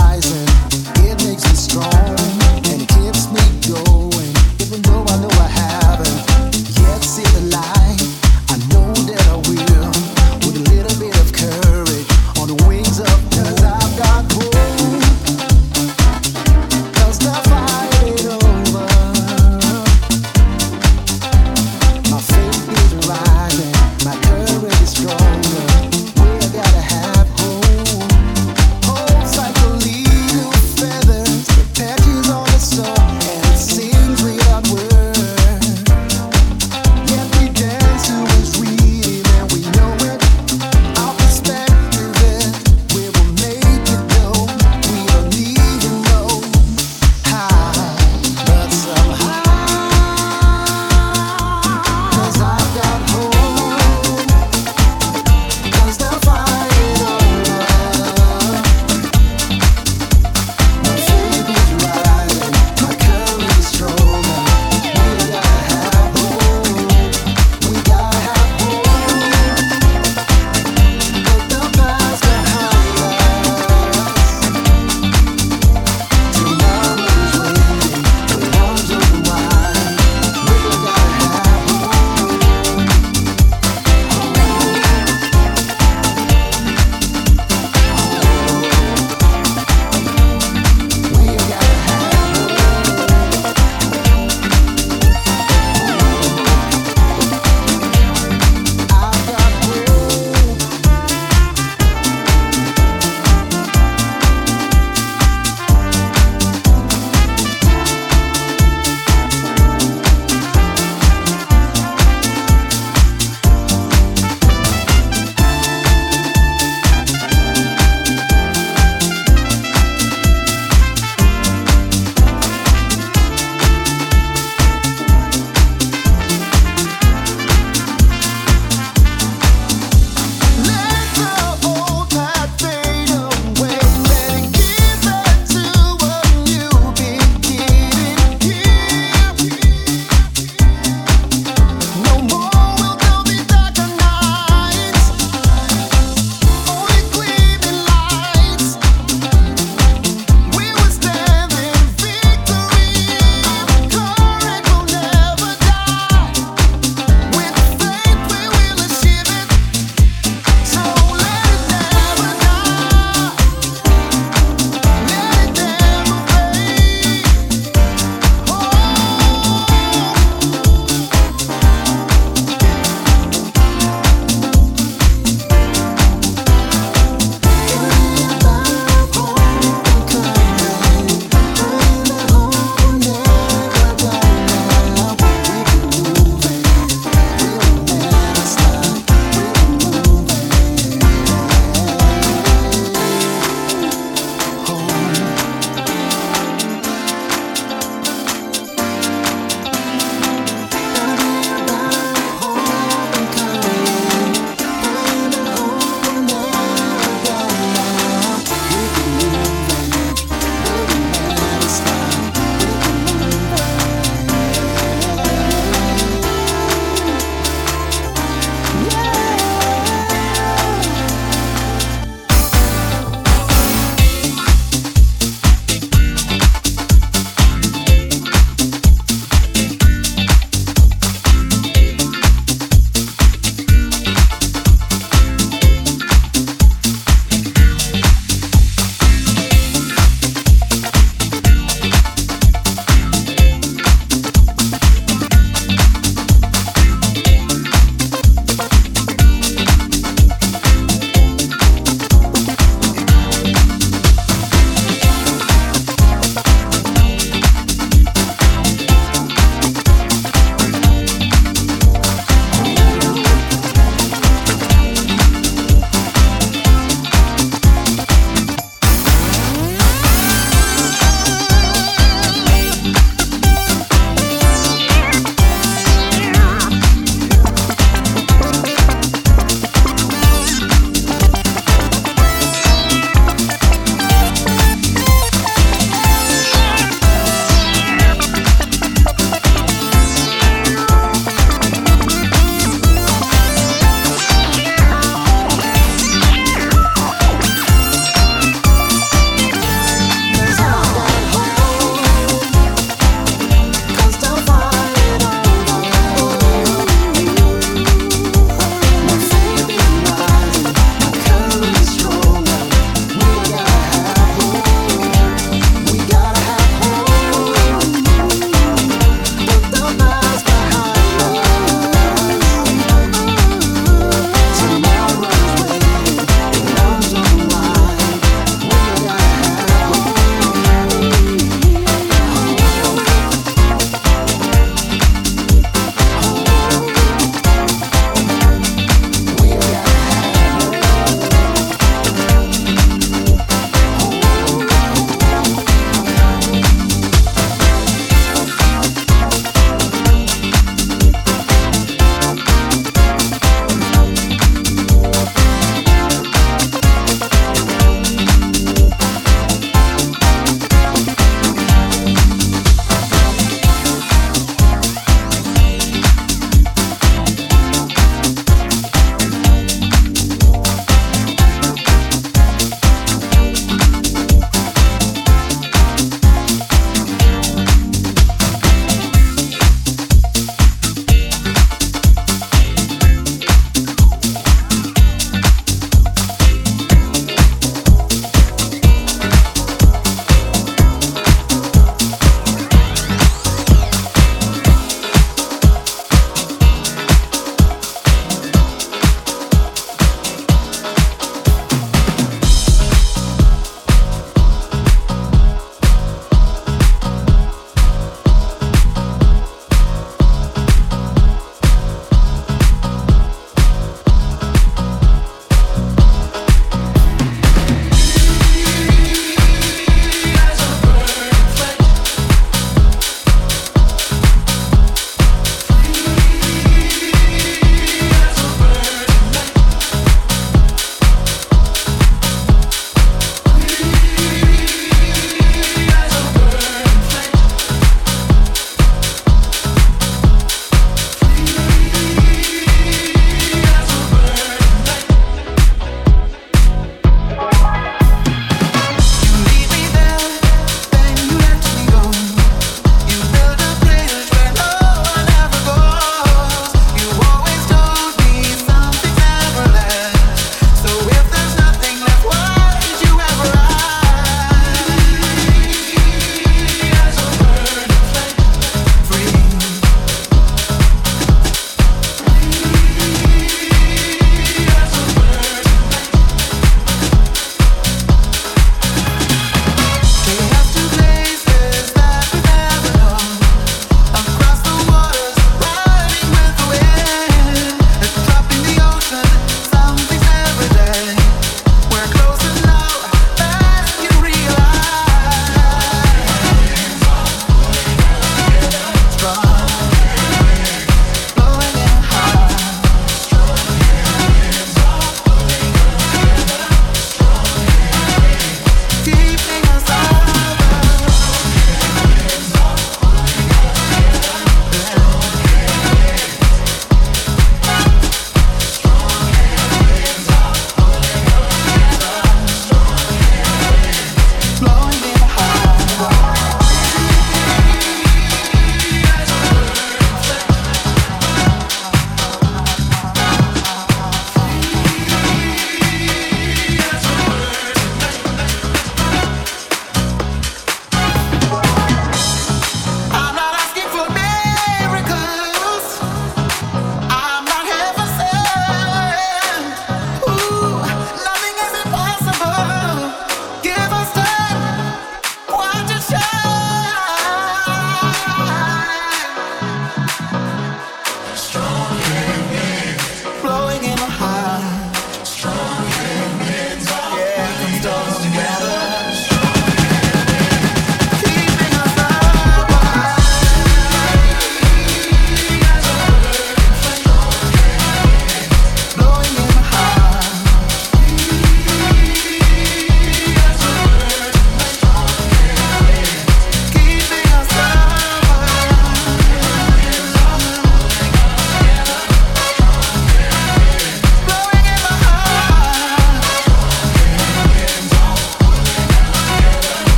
it makes me strong.